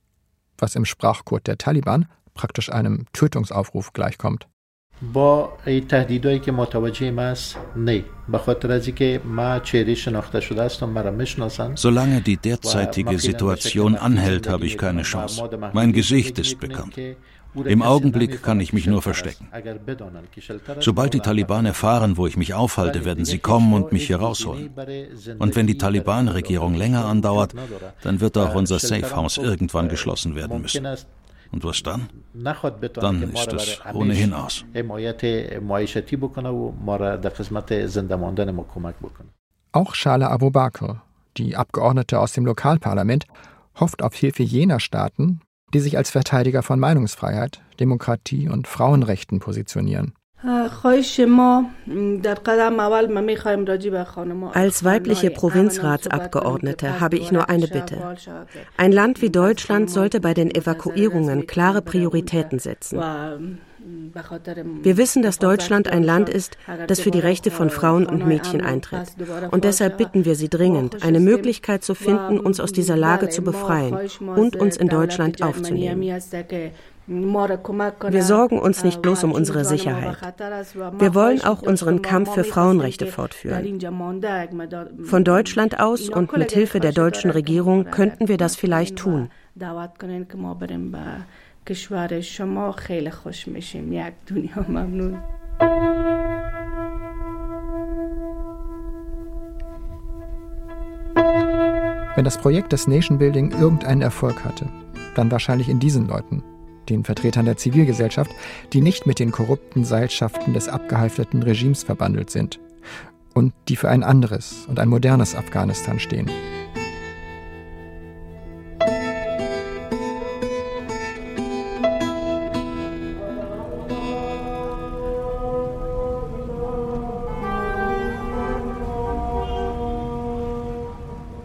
was im Sprachcode der Taliban praktisch einem Tötungsaufruf gleichkommt. با این تهدیدهایی که متوجه ما است نه به خاطر از اینکه ما چهره شناخته شده است و مرا میشناسند Solange die derzeitige Situation anhält, habe ich keine Chance. Mein Gesicht ist bekannt. Im Augenblick kann ich mich nur verstecken. Sobald die Taliban erfahren, wo ich mich aufhalte, werden sie kommen und mich hier rausholen. Und wenn die Taliban-Regierung länger andauert, dann wird auch unser Safe House irgendwann geschlossen werden müssen. Und was dann? Dann ist es ohnehin aus. Auch Shala Abu Bakr, die Abgeordnete aus dem Lokalparlament, hofft auf Hilfe jener Staaten, die sich als Verteidiger von Meinungsfreiheit, Demokratie und Frauenrechten positionieren. Als weibliche Provinzratsabgeordnete habe ich nur eine Bitte. Ein Land wie Deutschland sollte bei den Evakuierungen klare Prioritäten setzen. Wir wissen, dass Deutschland ein Land ist, das für die Rechte von Frauen und Mädchen eintritt. Und deshalb bitten wir Sie dringend, eine Möglichkeit zu finden, uns aus dieser Lage zu befreien und uns in Deutschland aufzunehmen. Wir sorgen uns nicht bloß um unsere Sicherheit. Wir wollen auch unseren Kampf für Frauenrechte fortführen. Von Deutschland aus und mit Hilfe der deutschen Regierung könnten wir das vielleicht tun. Wenn das Projekt des Nation Building irgendeinen Erfolg hatte, dann wahrscheinlich in diesen Leuten, den Vertretern der Zivilgesellschaft, die nicht mit den korrupten Seilschaften des abgehalfterten Regimes verbandelt sind und die für ein anderes und ein modernes Afghanistan stehen.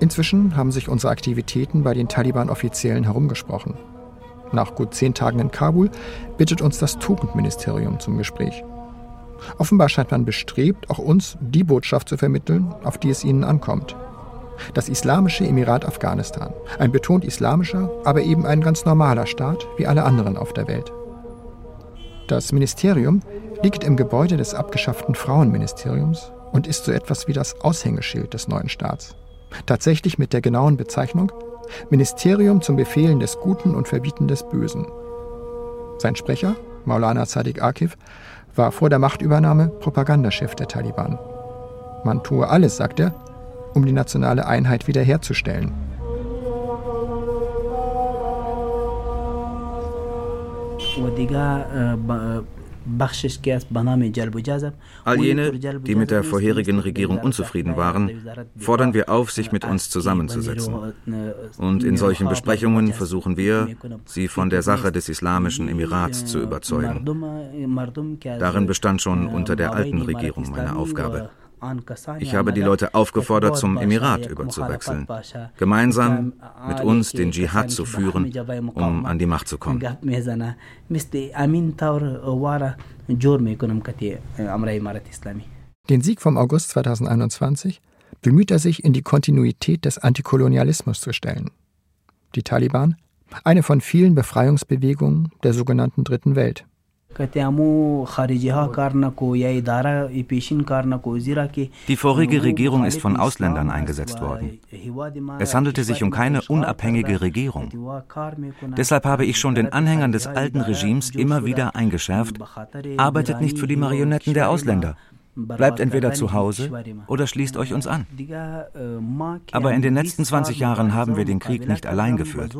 Inzwischen haben sich unsere Aktivitäten bei den Taliban-Offiziellen herumgesprochen. Nach gut zehn Tagen in Kabul bittet uns das Tugendministerium zum Gespräch. Offenbar scheint man bestrebt, auch uns die Botschaft zu vermitteln, auf die es ihnen ankommt. Das Islamische Emirat Afghanistan, ein betont islamischer, aber eben ein ganz normaler Staat wie alle anderen auf der Welt. Das Ministerium liegt im Gebäude des abgeschafften Frauenministeriums und ist so etwas wie das Aushängeschild des neuen Staats. Tatsächlich mit der genauen Bezeichnung Ministerium zum Befehlen des Guten und Verbieten des Bösen. Sein Sprecher, Maulana Sadiq Akif, war vor der Machtübernahme Propagandachef der Taliban. Man tue alles, sagt er, um die nationale Einheit wiederherzustellen. All jene, die mit der vorherigen Regierung unzufrieden waren, fordern wir auf, sich mit uns zusammenzusetzen. Und in solchen Besprechungen versuchen wir, sie von der Sache des Islamischen Emirats zu überzeugen. Darin bestand schon unter der alten Regierung meine Aufgabe. Ich habe die Leute aufgefordert, zum Emirat überzuwechseln, gemeinsam mit uns den Dschihad zu führen, um an die Macht zu kommen. Den Sieg vom August 2021 bemüht er sich, in die Kontinuität des Antikolonialismus zu stellen. Die Taliban, eine von vielen Befreiungsbewegungen der sogenannten Dritten Welt. Die vorige Regierung ist von Ausländern eingesetzt worden. Es handelte sich um keine unabhängige Regierung. Deshalb habe ich schon den Anhängern des alten Regimes immer wieder eingeschärft, arbeitet nicht für die Marionetten der Ausländer, Bleibt entweder zu Hause oder schließt euch uns an. Aber in den letzten 20 Jahren haben wir den Krieg nicht allein geführt.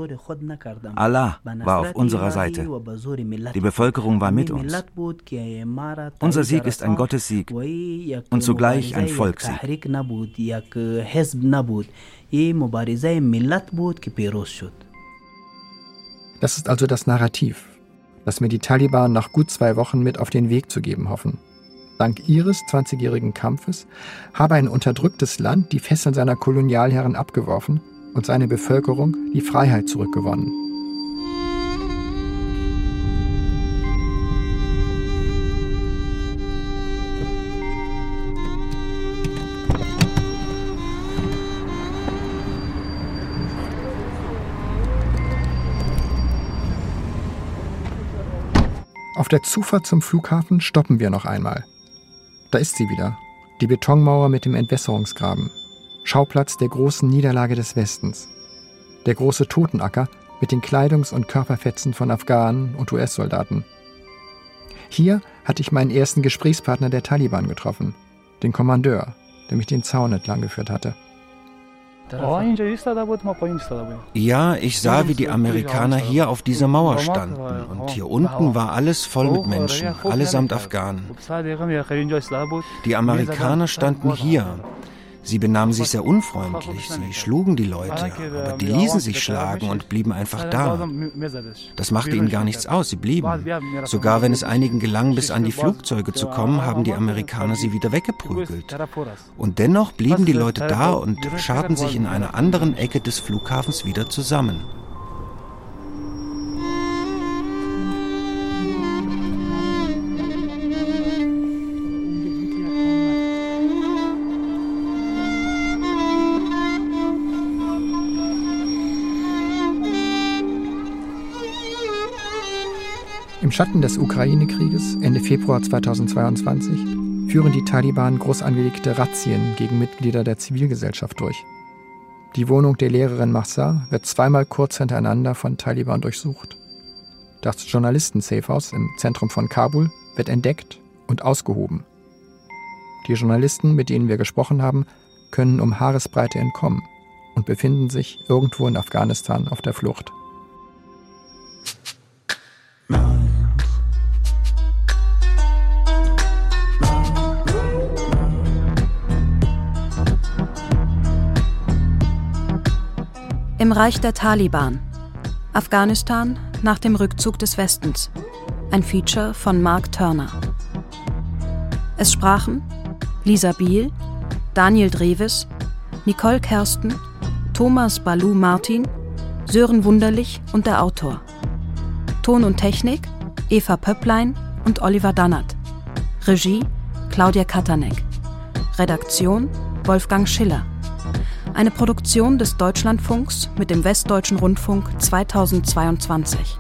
Allah war auf unserer Seite. Die Bevölkerung war mit uns. Unser Sieg ist ein Gottessieg und zugleich ein Volkssieg. Das ist also das Narrativ, das mir die Taliban nach gut zwei Wochen mit auf den Weg zu geben hoffen dank ihres 20-jährigen Kampfes habe ein unterdrücktes Land die Fesseln seiner Kolonialherren abgeworfen und seine Bevölkerung die Freiheit zurückgewonnen. Auf der Zufahrt zum Flughafen stoppen wir noch einmal. Da ist sie wieder, die Betonmauer mit dem Entwässerungsgraben, Schauplatz der großen Niederlage des Westens. Der große Totenacker mit den Kleidungs- und Körperfetzen von Afghanen und US-Soldaten. Hier hatte ich meinen ersten Gesprächspartner der Taliban getroffen, den Kommandeur, der mich den Zaun entlang geführt hatte. Ja, ich sah, wie die Amerikaner hier auf dieser Mauer standen. Und hier unten war alles voll mit Menschen, allesamt Afghanen. Die Amerikaner standen hier. Sie benahmen sich sehr unfreundlich, sie schlugen die Leute, aber die ließen sich schlagen und blieben einfach da. Das machte ihnen gar nichts aus, sie blieben. Sogar wenn es einigen gelang, bis an die Flugzeuge zu kommen, haben die Amerikaner sie wieder weggeprügelt. Und dennoch blieben die Leute da und scharten sich in einer anderen Ecke des Flughafens wieder zusammen. Schatten des Ukraine-Krieges Ende Februar 2022 führen die Taliban groß angelegte Razzien gegen Mitglieder der Zivilgesellschaft durch. Die Wohnung der Lehrerin Mahsa wird zweimal kurz hintereinander von Taliban durchsucht. Das Journalisten-Safehouse im Zentrum von Kabul wird entdeckt und ausgehoben. Die Journalisten, mit denen wir gesprochen haben, können um Haaresbreite entkommen und befinden sich irgendwo in Afghanistan auf der Flucht. Reich der Taliban. Afghanistan nach dem Rückzug des Westens. Ein Feature von Mark Turner. Es sprachen Lisa Biel, Daniel Dreves, Nicole Kersten, Thomas Balu Martin, Sören Wunderlich und der Autor. Ton und Technik Eva Pöpplein und Oliver Dannert. Regie Claudia Katanek. Redaktion Wolfgang Schiller. Eine Produktion des Deutschlandfunks mit dem Westdeutschen Rundfunk 2022.